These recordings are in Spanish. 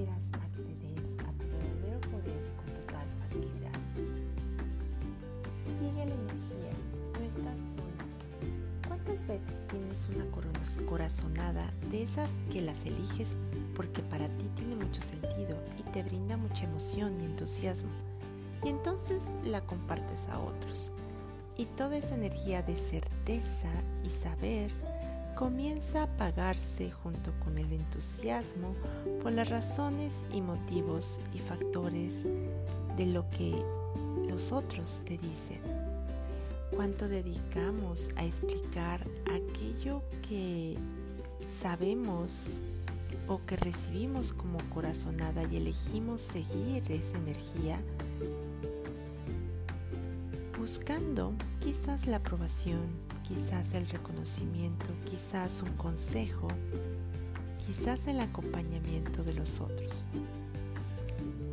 pudieras acceder a tu verdadero poder con total facilidad. Sigue la energía, no estás sola. ¿Cuántas veces tienes una corazonada de esas que las eliges porque para ti tiene mucho sentido y te brinda mucha emoción y entusiasmo? Y entonces la compartes a otros. Y toda esa energía de certeza y saber comienza a apagarse junto con el entusiasmo por las razones y motivos y factores de lo que los otros te dicen. ¿Cuánto dedicamos a explicar aquello que sabemos o que recibimos como corazonada y elegimos seguir esa energía buscando quizás la aprobación, quizás el reconocimiento, quizás un consejo, quizás el acompañamiento de los otros.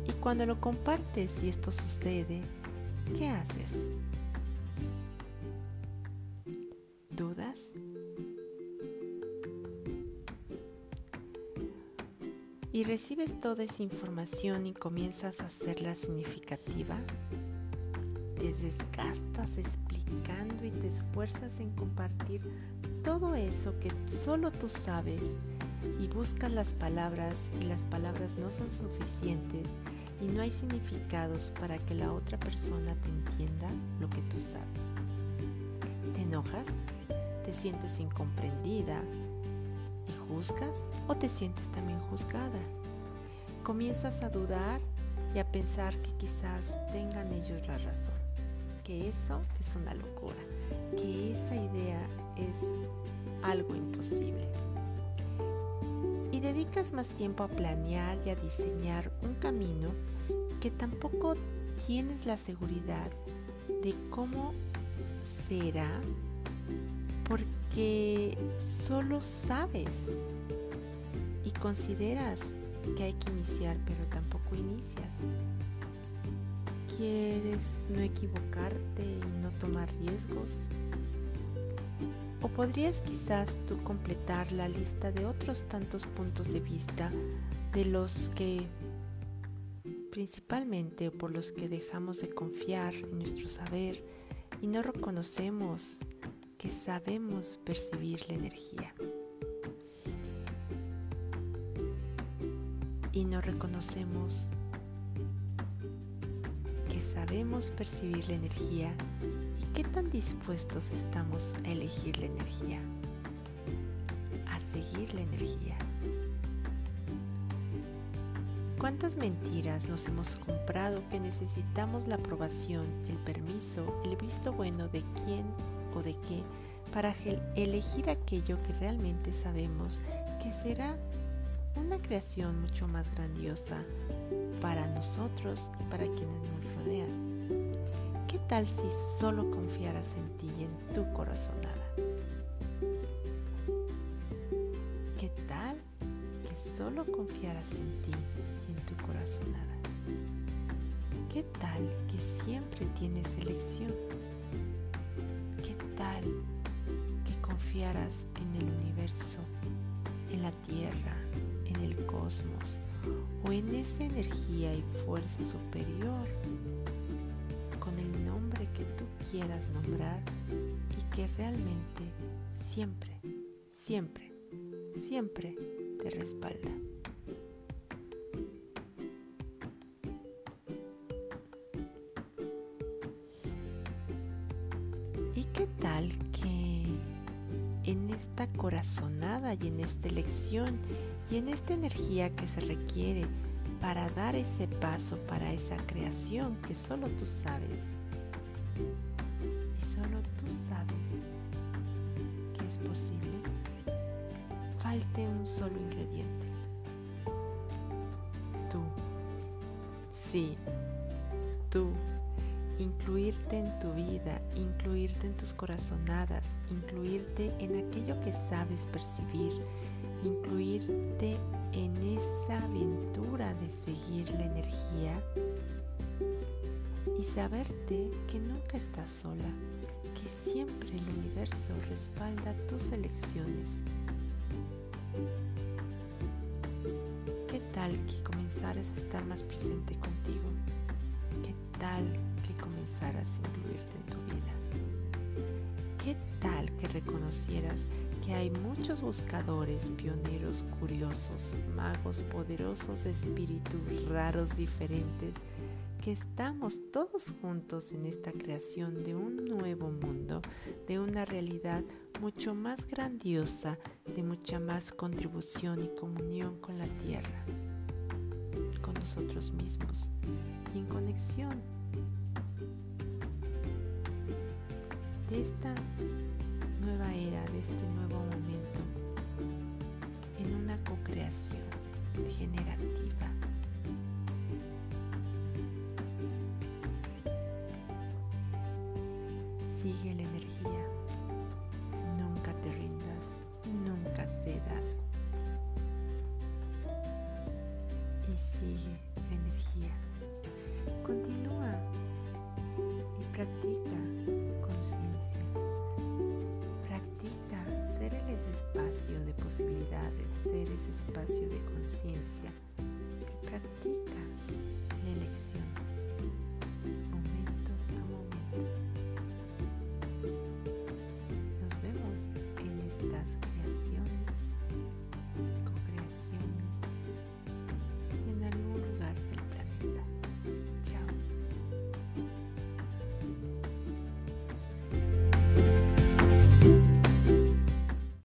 Y cuando lo compartes y esto sucede, ¿qué haces? ¿Dudas? Y recibes toda esa información y comienzas a hacerla significativa. Te desgastas y te esfuerzas en compartir todo eso que solo tú sabes y buscas las palabras y las palabras no son suficientes y no hay significados para que la otra persona te entienda lo que tú sabes. ¿Te enojas? ¿Te sientes incomprendida? ¿Y juzgas o te sientes también juzgada? Comienzas a dudar y a pensar que quizás tengan ellos la razón que eso es una locura, que esa idea es algo imposible. Y dedicas más tiempo a planear y a diseñar un camino que tampoco tienes la seguridad de cómo será porque solo sabes y consideras que hay que iniciar pero tampoco inicias quieres no equivocarte y no tomar riesgos? ¿O podrías quizás tú completar la lista de otros tantos puntos de vista de los que principalmente por los que dejamos de confiar en nuestro saber y no reconocemos que sabemos percibir la energía? Y no reconocemos sabemos percibir la energía y qué tan dispuestos estamos a elegir la energía, a seguir la energía. ¿Cuántas mentiras nos hemos comprado que necesitamos la aprobación, el permiso, el visto bueno de quién o de qué para elegir aquello que realmente sabemos que será una creación mucho más grandiosa para nosotros y para quienes nos rodean. ¿Qué tal si solo confiaras en ti y en tu corazonada? ¿Qué tal que solo confiaras en ti y en tu corazonada? ¿Qué tal que siempre tienes elección? ¿Qué tal que confiaras en el universo, en la tierra, en el cosmos? o en esa energía y fuerza superior que tú quieras nombrar y que realmente siempre, siempre, siempre te respalda. ¿Y qué tal que en esta corazonada y en esta elección y en esta energía que se requiere para dar ese paso para esa creación que solo tú sabes. Y solo tú sabes que es posible. Falte un solo ingrediente. Tú. Sí, tú. Incluirte en tu vida, incluirte en tus corazonadas, incluirte en aquello que sabes percibir incluirte en esa aventura de seguir la energía y saberte que nunca estás sola, que siempre el universo respalda tus elecciones. ¿Qué tal que comenzaras a estar más presente contigo? ¿Qué tal que comenzaras a incluirte en tu vida? ¿Qué tal que reconocieras que hay muchos buscadores, pioneros, curiosos, magos poderosos, espíritus raros, diferentes, que estamos todos juntos en esta creación de un nuevo mundo, de una realidad mucho más grandiosa, de mucha más contribución y comunión con la tierra, con nosotros mismos y en conexión de esta nueva era, de este nuevo momento, en una co-creación generativa. Sigue la energía, nunca te rindas, nunca cedas y sigue la energía. Continúa y practica conciencia. Practica ser el espacio de posibilidades, ser ese espacio de conciencia.